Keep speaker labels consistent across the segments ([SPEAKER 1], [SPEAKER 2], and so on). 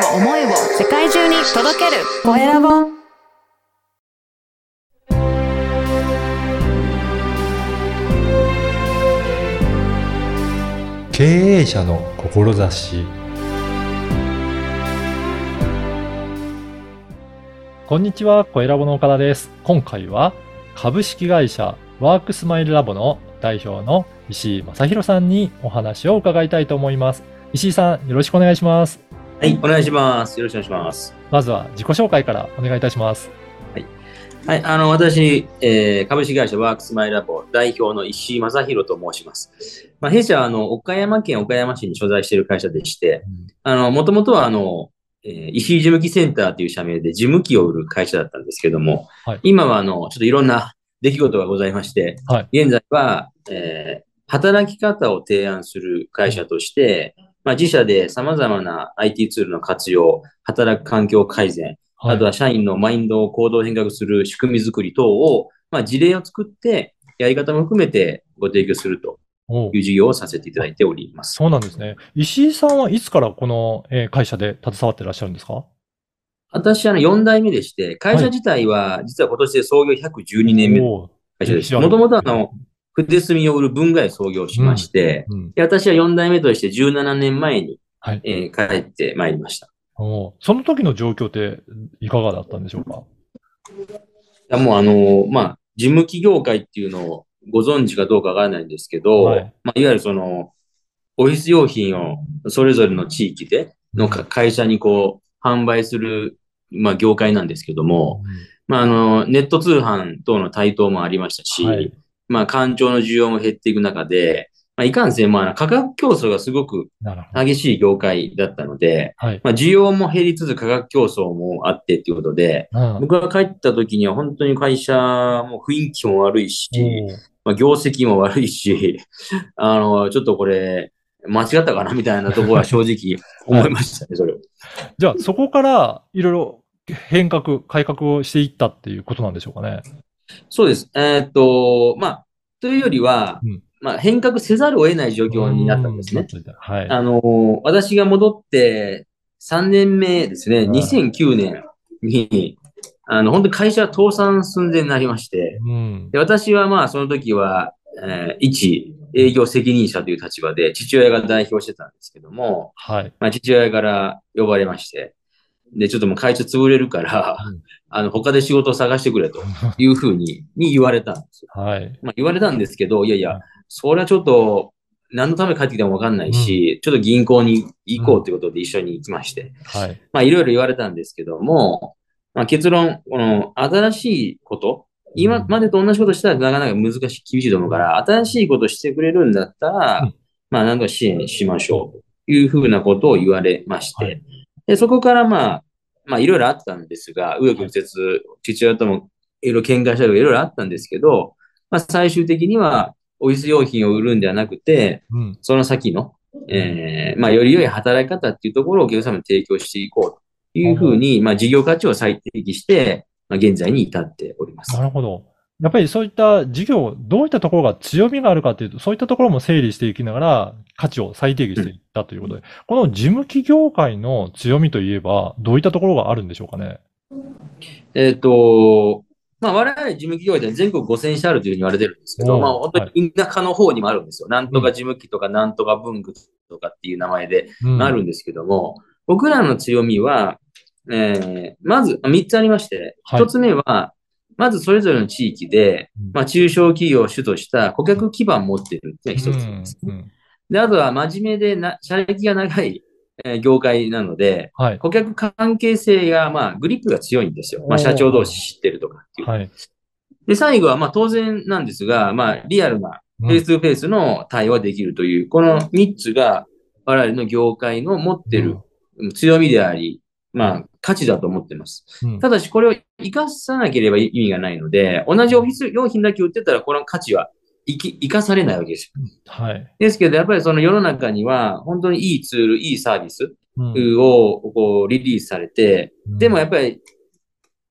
[SPEAKER 1] を思いを世界中に届けるコエラボ
[SPEAKER 2] 経営者の志こんにちは、コエラボの岡田です。今回は株式会社ワークスマイルラボの代表の石井正弘さんにお話を伺いたいと思います。石井さん、よろしくお願いします。
[SPEAKER 3] はい、お願いします。よろしくお願いします。
[SPEAKER 2] まずは自己紹介からお願いいたします。
[SPEAKER 3] はい、あの、私、えー株式会社ワークスマイルラボ代表の石井正弘と申します。まあ、弊社は、あの、岡山県岡山市に所在している会社でして、あの、もともとは、あの、えー石井事務機センターという社名で事務機を売る会社だったんですけども、
[SPEAKER 2] はい
[SPEAKER 3] 今は、あの、ちょっといろんな出来事がございまして、
[SPEAKER 2] はい
[SPEAKER 3] 現在は、えー働き方を提案する会社として、まあ、自社で様々な IT ツールの活用、働く環境改善、
[SPEAKER 2] はい
[SPEAKER 3] あとは社員のマインドを行動変革する仕組み作り等を、まあ、事例を作って、やり方も含めてご提供するという事業をさせていただいております。
[SPEAKER 2] そうなんですね。石井さんはいつからこのえー会社で携わっていらっしゃるんですか？
[SPEAKER 3] 私はあの4代目でして、会社自体は実は今年で創業112年目の会社です。もともとあの、筆墨を売る文具屋創業しまして、
[SPEAKER 2] うん
[SPEAKER 3] で私は4代目として17年前に、
[SPEAKER 2] はい。
[SPEAKER 3] えー帰ってまいりました。
[SPEAKER 2] その時の状況っていかがだったんでしょうか？
[SPEAKER 3] いやもうあの、まあ、事務企業界っていうのをご存知かどうかわからないんですけど、
[SPEAKER 2] はい。
[SPEAKER 3] まあ、いわゆるその、オフィス用品をそれぞれの地域でのか会社にこう、販売する、まあ、業界なんですけども、まあ、あの、ネット通販等の台頭もありましたし、
[SPEAKER 2] はい
[SPEAKER 3] まあ、官庁の需要も減っていく中で、まあ、いかんせん、まあ、価格競争がすごく。激しい業界だったので、
[SPEAKER 2] はい。
[SPEAKER 3] まあ、需要も減りつつ価格競争もあってっていうことで、
[SPEAKER 2] うん
[SPEAKER 3] 僕が帰った時には本当に会社も雰囲気も悪いし、まあ、業績も悪いし、あの、ちょっとこれ、間違ったかなみたいなところは正直思いましたね、それを。
[SPEAKER 2] じゃあ、そこからいろいろ変革、改革をしていったっていうことなんでしょうかね。
[SPEAKER 3] そうです。えーっと、まあ、というよりは、
[SPEAKER 2] うん
[SPEAKER 3] まあ、変革せざるを得ない状況になったんですね。
[SPEAKER 2] うん。はい。
[SPEAKER 3] あの、私が戻って3年目ですね、
[SPEAKER 2] はい
[SPEAKER 3] 2009年に、あの、本当に会社は倒産寸前になりまして、
[SPEAKER 2] うん。
[SPEAKER 3] で私はまあ、その時は、えー一営業責任者という立場で、父親が代表してたんですけども、
[SPEAKER 2] はい。
[SPEAKER 3] まあ、父親から呼ばれまして、で、ちょっともう会社潰れるから、
[SPEAKER 2] うん。
[SPEAKER 3] あの、他で仕事を探してくれと いうふうに、に言われたんですよ。
[SPEAKER 2] はい。
[SPEAKER 3] まあ、言われたんですけど、いやい
[SPEAKER 2] はい
[SPEAKER 3] や、それはちょっと、何のために帰ってきたかもわかんないし、ちょっと銀行に行こうということで一緒に行きまして、
[SPEAKER 2] はい。
[SPEAKER 3] まあ、いろいろ言われたんですけども、まあ、結論、この、新しいこと、今までと同じことしたらなかなか難しい、厳しいと思うから、新しいことしてくれるんだったら、
[SPEAKER 2] うん。
[SPEAKER 3] まあ、なんとか支援しましょうというふうなことを言われまして、
[SPEAKER 2] はい
[SPEAKER 3] で、そこからまあ、まあ、いろいろあったんですが、右翼曲折、父親ともいろいろ喧嘩したりとかいろいろあったんですけど、まあ、最終的には、オフィス用品を売るんではなくて、
[SPEAKER 2] うん。
[SPEAKER 3] その先の、えーまあ、より良い働き方っていうところをお客様に提供していこうというふうに、まあ、事業価値を最適化して、まあ、現在に至っております
[SPEAKER 2] な。るほど。やっぱりそういった事業、どういったところが強みがあるかというと、そういったところも整理していきながら、価値を最低限していったということで、この事務企業界の強みといえば、どういったところがあるんでしょうかね？
[SPEAKER 3] えっ、と、まあ、我々事務企業では全国5000社あるというふうに言われてるんですけど、まあ、本当に田舎の方にもあるんですよ。なんとか事務機とか、なんとか文具とかっていう名前で
[SPEAKER 2] うん。
[SPEAKER 3] あるんですけども、僕らの強みは、えーまず3つありまして、
[SPEAKER 2] はい。
[SPEAKER 3] 1つ目は、まずそれぞれの地域で、
[SPEAKER 2] うん
[SPEAKER 3] まあ、中小企業を主とした顧客基盤を持っているっていうのが一つです。
[SPEAKER 2] うんうん
[SPEAKER 3] で、あとは真面目でな、社歴が長い、えー業界なので、
[SPEAKER 2] はい。
[SPEAKER 3] 顧客関係性が、まあ、グリップが強いんですよ。まあ、社長同士知ってるとかっていう。
[SPEAKER 2] はい。
[SPEAKER 3] で、最後は、まあ、当然なんですが、まあ、リアルな、
[SPEAKER 2] うん
[SPEAKER 3] フェイス2フェイスの対応できるという、この3つが、我々の業界の持ってる強みであり、まあ、価値だと思ってます。
[SPEAKER 2] うん
[SPEAKER 3] ただし、これを活かさなければ意味がないので、同じオフィス用品だけ売ってたら、この価値は生き生かされないわけですよ。
[SPEAKER 2] はい。
[SPEAKER 3] ですけど、やっぱりその世の中には、本当にいいツール、いいサービス
[SPEAKER 2] うん
[SPEAKER 3] をこうリリースされて、でもやっ
[SPEAKER 2] ぱ
[SPEAKER 3] ぱり、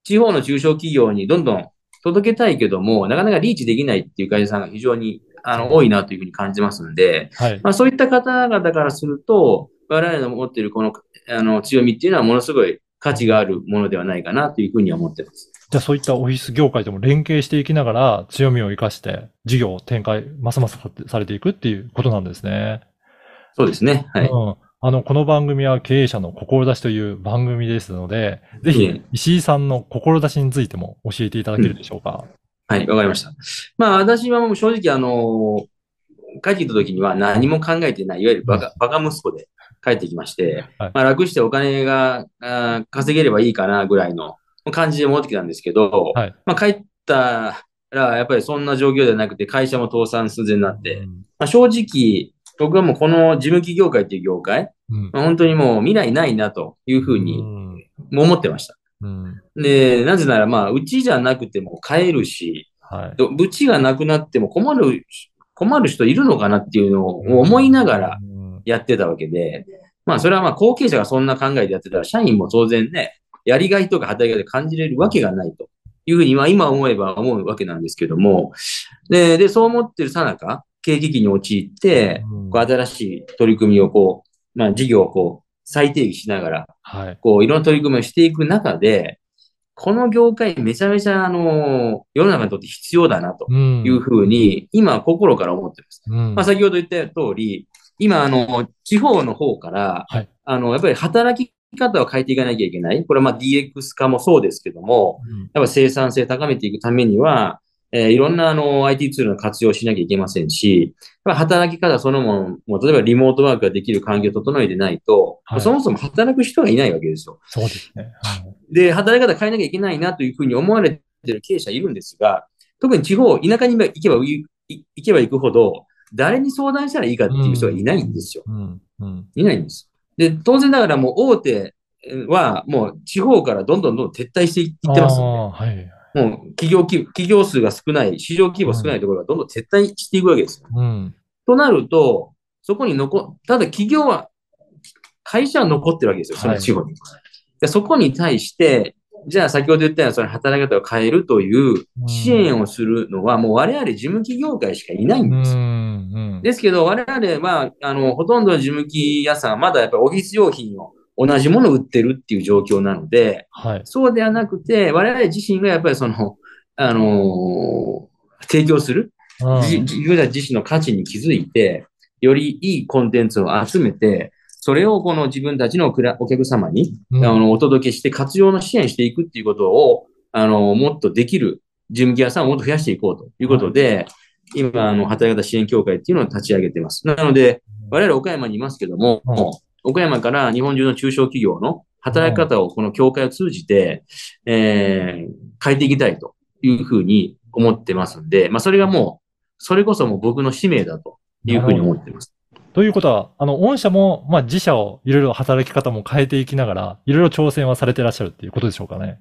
[SPEAKER 3] 地方の中小企業にどんどん届けたいけども、なかなかリーチできないっていう会社さんが非常にあの多いなというふうに感じますんで、
[SPEAKER 2] り、はい。
[SPEAKER 3] まあ、そういった方々からすると、我々の持っているこのあの強みっていうのはものすごい価値があるものではないかなというふうには思ってます。
[SPEAKER 2] じゃあそういったオフィス業界でも連携していきながら強みを生かして事業を展開、ますますされていくっていうことなんですね。
[SPEAKER 3] そうですね。はい。
[SPEAKER 2] うん。あの、この番組は経営者の志という番組ですので、ぜひ石井さんの志についても教えていただけるでしょうか？
[SPEAKER 3] はい、わかりました。まあ私はもう正直あの、帰ってきた時には何も考えてない、いわゆるバカ、バカ息子で帰ってきまして、
[SPEAKER 2] はい。
[SPEAKER 3] まあ楽してお金が稼げればいいかなぐらいの感じで戻ってきたんですけど、
[SPEAKER 2] はい。
[SPEAKER 3] まあ帰ったらやっぱりそんな状況ではなくて会社も倒産寸前になって、
[SPEAKER 2] うん。
[SPEAKER 3] まあ、正直僕はもうこの事務機業界っていう業界、
[SPEAKER 2] うん。
[SPEAKER 3] まあ、本当にもう未来ないなというふう
[SPEAKER 2] う
[SPEAKER 3] に
[SPEAKER 2] ん。
[SPEAKER 3] 思ってました。
[SPEAKER 2] うん。
[SPEAKER 3] で、なぜならまあうちじゃなくても買えるし、
[SPEAKER 2] はい。
[SPEAKER 3] どうちがなくなっても困る、困る人いるのかなっていうのを思いながら
[SPEAKER 2] うん。
[SPEAKER 3] やってたわけで、まあそれはまあ後継者がそんな考えでやってたら、社員も当然ね、やりがいとか働きがいで感じれるわけがないというふうに、まあ今思えば思うわけなんですけども、で、で、そう思ってるさなか、経営危機に陥って、
[SPEAKER 2] うん。
[SPEAKER 3] こう新しい取り組みをこう、まあ事業をこう、再定義しながら、
[SPEAKER 2] はい。
[SPEAKER 3] こう、いろんな取り組みをしていく中で、この業界めちゃめちゃ、あの、世の中にとって必要だなと。
[SPEAKER 2] うん
[SPEAKER 3] いうふうに、今心から思ってます。
[SPEAKER 2] うん
[SPEAKER 3] まあ、先ほど言った通り、今、あの、地方の方から、
[SPEAKER 2] はい
[SPEAKER 3] あの、やっぱり働き方を変えていかなきゃいけない。これはまあ DX 化もそうですけども、
[SPEAKER 2] うん
[SPEAKER 3] やっぱ生産性高めていくためには、えーいろんなあの IT ツールの活用をしなきゃいけませんし、働き方そのものも、例えばリモートワークができる環境を整えてないと、
[SPEAKER 2] はい
[SPEAKER 3] そもそも働く人がいないわけですよ。
[SPEAKER 2] そうですね。はい
[SPEAKER 3] で、働き方変えなきゃいけないなというふうに思われている経営者いるんですが、特に地方、田舎に行けばい行けば行くほど、誰に相談したらいいかっていう人がいないんですよ。
[SPEAKER 2] うん。うん。
[SPEAKER 3] いないんです。で、当然ながらもう大手はもう地方からどんどんどんどん撤退していってます
[SPEAKER 2] あ
[SPEAKER 3] の
[SPEAKER 2] あはい。
[SPEAKER 3] で、もう企業規、企業数が少ない、市場規模少ないところがどんどん撤退していくわけですよ。
[SPEAKER 2] うん。
[SPEAKER 3] となると、そこに残、ただ企業は、会社は残ってるわけですよ、その地方に。でそこに対して、じゃあ先ほど言ったようなその働き方を変えるという支援をするのは、もう我々事務企業界しかいないんですよ。
[SPEAKER 2] うん。うん。
[SPEAKER 3] ですけど、我々は、あの、ほとんどの事務機屋さんはまだやっぱりオフィス用品を同じものを売ってるっていう状況なので、
[SPEAKER 2] はい。
[SPEAKER 3] そうではなくて、我々自身がやっぱりその、あのー提供する自分たち自身の価値に気づいて、よりいいコンテンツを集めて、それをこの自分たちのお客様に、
[SPEAKER 2] うん
[SPEAKER 3] あのお届けして活用の支援していくっていうことを、あの、もっとできる事務機屋さんをもっと増やしていこうということで、今、あの、働き方支援協会っていうのを立ち上げてます。なので、我々岡山にいますけども、
[SPEAKER 2] うん
[SPEAKER 3] 岡山から日本中の中小企業の働き方をこの協会を通じて、えー変えていきたいというふうに思ってますんで、まあ、それがもう、それこそもう僕の使命だというふうに思ってます。
[SPEAKER 2] ということは、あの、御社も、まあ、自社をいろいろ働き方も変えていきながら、いろいろ挑戦はされてらっしゃるっていうことでしょうかね。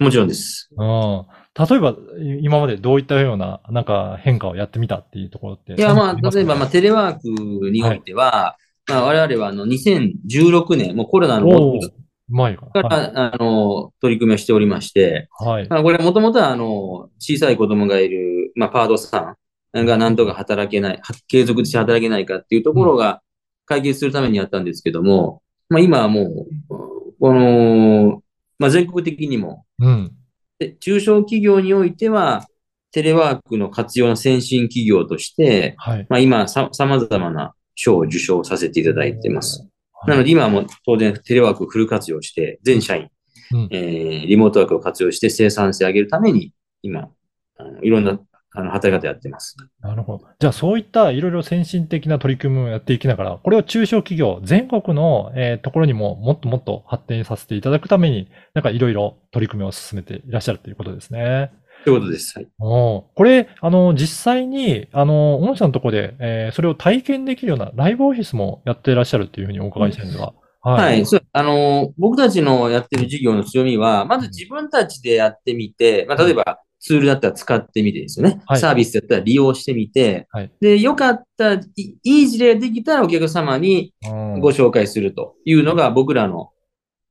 [SPEAKER 3] もちろんです。
[SPEAKER 2] うん。例えば、い今までどういったような、なんか変化をやってみたっていうところって。
[SPEAKER 3] いや、まあ、例えば、まあ、テレワークにおいては、まあ、我々はあの、2016年、もうコロナの
[SPEAKER 2] おー
[SPEAKER 3] ずっ
[SPEAKER 2] うまいか
[SPEAKER 3] とから、あの、取り組みをしておりまして、
[SPEAKER 2] はい。
[SPEAKER 3] まあ、これもともとは、あの、小さい子供がいる、まあ、パートさんがなんとか働けない、は継続して働けないかっていうところが解決するためにやったんですけども、まあ、今はもう、この、まあ、全国的にも、
[SPEAKER 2] うん。
[SPEAKER 3] で中小企業においては、テレワークの活用の先進企業として、
[SPEAKER 2] はい。
[SPEAKER 3] まあ、今さ、様々な賞を受賞させていただいてます。
[SPEAKER 2] はい
[SPEAKER 3] なので今はもう当然テレワークをフル活用して、全社員、
[SPEAKER 2] うん
[SPEAKER 3] えーリモートワークを活用して生産性を上げるために、今、あのいろんなあの働き方やってます。
[SPEAKER 2] なるほど。じゃあ、そういったいろいろ先進的な取り組みをやっていきながら、これを中小企業、全国の、えーところにももっともっと発展させていただくために、なんかいろいろ取り組みを進めていらっしゃるということですね。
[SPEAKER 3] ということです。はい。
[SPEAKER 2] おーこれ、あの、実際に、あの、御社のところで、えーそれを体験できるようなライブオフィスもやっていらっしゃるっていうふうにお伺いしたいんですが。は
[SPEAKER 3] はい。そうあの、僕たちのやってる事業の強みは、まず自分たちでやってみて、まあ、例えばツールだったら使ってみてですよね。
[SPEAKER 2] はい
[SPEAKER 3] サービスだったら利用してみて、
[SPEAKER 2] はい
[SPEAKER 3] で、よかった、いいい事例ができたらお客様に
[SPEAKER 2] うん
[SPEAKER 3] ご紹介するというのが僕らの、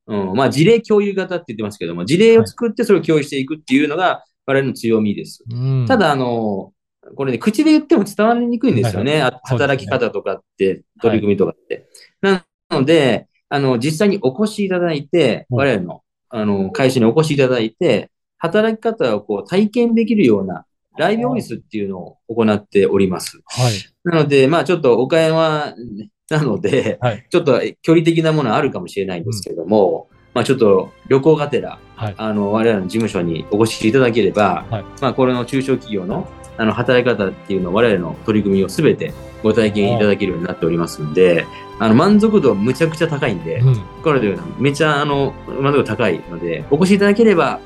[SPEAKER 3] うん、まあ事例共有型って言ってますけども、事例を作ってそれを共有していくっていうのが我々の強みです。
[SPEAKER 2] うん
[SPEAKER 3] ただ、あの、これね、口で言っても伝わりにくいんですよね。働き方とかって、取り組みとかって。なので、あの、実際にお越しいただいて、
[SPEAKER 2] うん
[SPEAKER 3] 我々の、あの、会社にお越しいただいて、働き方をこう体験できるようなライブオフィスっていうのを行っております。
[SPEAKER 2] はい。
[SPEAKER 3] なので、まあちょっと岡山なので、
[SPEAKER 2] はい。
[SPEAKER 3] ちょっと距離的なものはあるかもしれないんですけども、まあちょっと旅行がてら、
[SPEAKER 2] はい。
[SPEAKER 3] あの、我々の事務所にお越しいただければ、
[SPEAKER 2] はい
[SPEAKER 3] まあこれの中小企業のあの働き方っていうのを我々の取り組みをすべてご体験いただけるようになっておりますんで、あの満足度はむちゃくちゃ高いんで、
[SPEAKER 2] うん。
[SPEAKER 3] これでめちゃあの満足度高いので、お越しいただければ、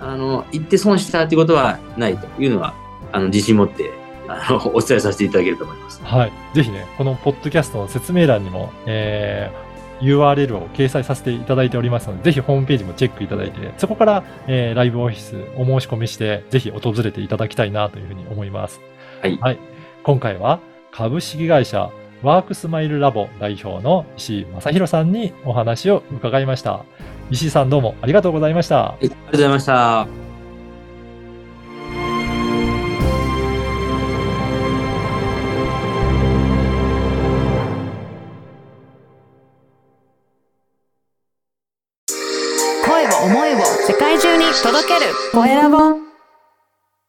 [SPEAKER 3] あの、行って損したっていうことはないというのは、あの、自信持って、あの、お伝えさせていただけると思います。
[SPEAKER 2] はい。ぜひね、このポッドキャストの説明欄にも、えー、URL を掲載させていただいておりますので、ぜひホームページもチェックいただいて、そこから、えー、ライブオフィスお申し込みして、ぜひ訪れていただきたいなというふうに思います。
[SPEAKER 3] はい
[SPEAKER 2] はい。今回は、株式会社ワークスマイルラボ代表の石井正弘さんにお話を伺いました。石井さんどうもありがとうございました。
[SPEAKER 3] はいありがとうございました。